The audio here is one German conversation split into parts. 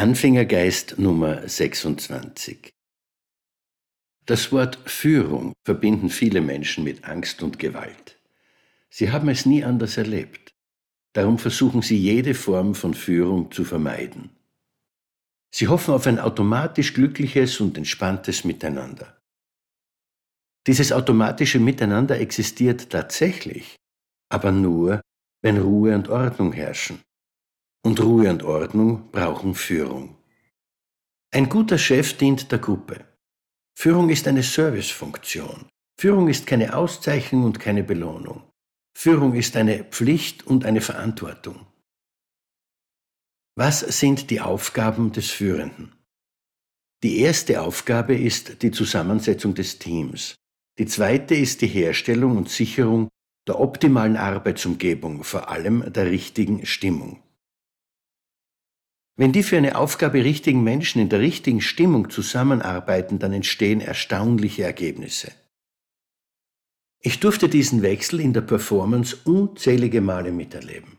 Anfängergeist Nummer 26 Das Wort Führung verbinden viele Menschen mit Angst und Gewalt. Sie haben es nie anders erlebt. Darum versuchen sie jede Form von Führung zu vermeiden. Sie hoffen auf ein automatisch glückliches und entspanntes Miteinander. Dieses automatische Miteinander existiert tatsächlich, aber nur, wenn Ruhe und Ordnung herrschen. Und Ruhe und Ordnung brauchen Führung. Ein guter Chef dient der Gruppe. Führung ist eine Servicefunktion. Führung ist keine Auszeichnung und keine Belohnung. Führung ist eine Pflicht und eine Verantwortung. Was sind die Aufgaben des Führenden? Die erste Aufgabe ist die Zusammensetzung des Teams. Die zweite ist die Herstellung und Sicherung der optimalen Arbeitsumgebung, vor allem der richtigen Stimmung. Wenn die für eine Aufgabe richtigen Menschen in der richtigen Stimmung zusammenarbeiten, dann entstehen erstaunliche Ergebnisse. Ich durfte diesen Wechsel in der Performance unzählige Male miterleben.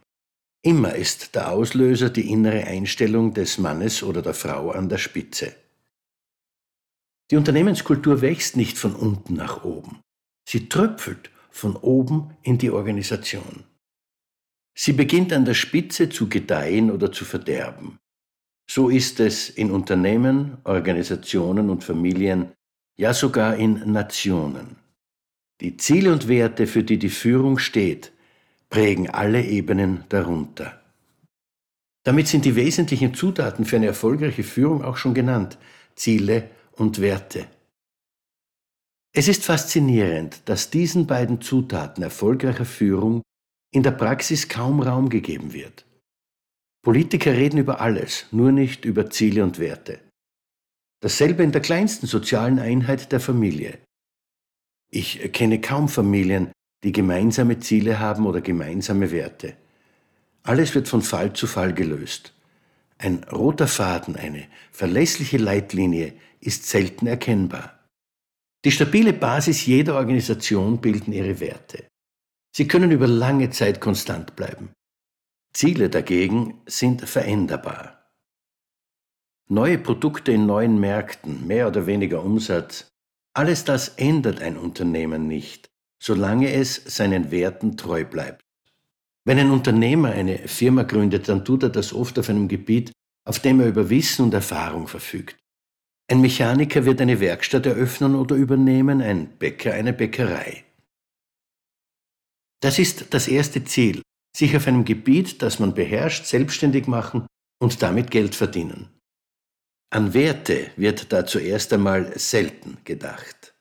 Immer ist der Auslöser die innere Einstellung des Mannes oder der Frau an der Spitze. Die Unternehmenskultur wächst nicht von unten nach oben. Sie tröpfelt von oben in die Organisation. Sie beginnt an der Spitze zu gedeihen oder zu verderben. So ist es in Unternehmen, Organisationen und Familien, ja sogar in Nationen. Die Ziele und Werte, für die die Führung steht, prägen alle Ebenen darunter. Damit sind die wesentlichen Zutaten für eine erfolgreiche Führung auch schon genannt, Ziele und Werte. Es ist faszinierend, dass diesen beiden Zutaten erfolgreicher Führung in der Praxis kaum Raum gegeben wird. Politiker reden über alles, nur nicht über Ziele und Werte. Dasselbe in der kleinsten sozialen Einheit der Familie. Ich kenne kaum Familien, die gemeinsame Ziele haben oder gemeinsame Werte. Alles wird von Fall zu Fall gelöst. Ein roter Faden, eine verlässliche Leitlinie ist selten erkennbar. Die stabile Basis jeder Organisation bilden ihre Werte. Sie können über lange Zeit konstant bleiben. Ziele dagegen sind veränderbar. Neue Produkte in neuen Märkten, mehr oder weniger Umsatz, alles das ändert ein Unternehmen nicht, solange es seinen Werten treu bleibt. Wenn ein Unternehmer eine Firma gründet, dann tut er das oft auf einem Gebiet, auf dem er über Wissen und Erfahrung verfügt. Ein Mechaniker wird eine Werkstatt eröffnen oder übernehmen, ein Bäcker eine Bäckerei. Das ist das erste Ziel, sich auf einem Gebiet, das man beherrscht, selbstständig machen und damit Geld verdienen. An Werte wird da zuerst einmal selten gedacht.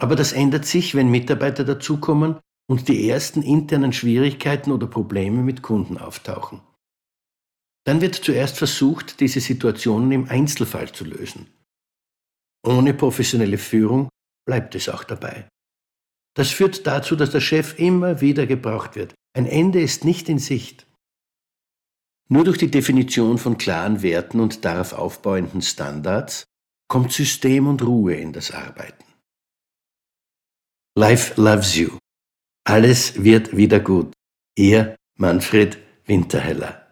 Aber das ändert sich, wenn Mitarbeiter dazukommen und die ersten internen Schwierigkeiten oder Probleme mit Kunden auftauchen. Dann wird zuerst versucht, diese Situationen im Einzelfall zu lösen. Ohne professionelle Führung bleibt es auch dabei. Das führt dazu, dass der Chef immer wieder gebraucht wird, ein Ende ist nicht in Sicht. Nur durch die Definition von klaren Werten und darauf aufbauenden Standards kommt System und Ruhe in das Arbeiten. Life loves you. Alles wird wieder gut. Ihr Manfred Winterheller.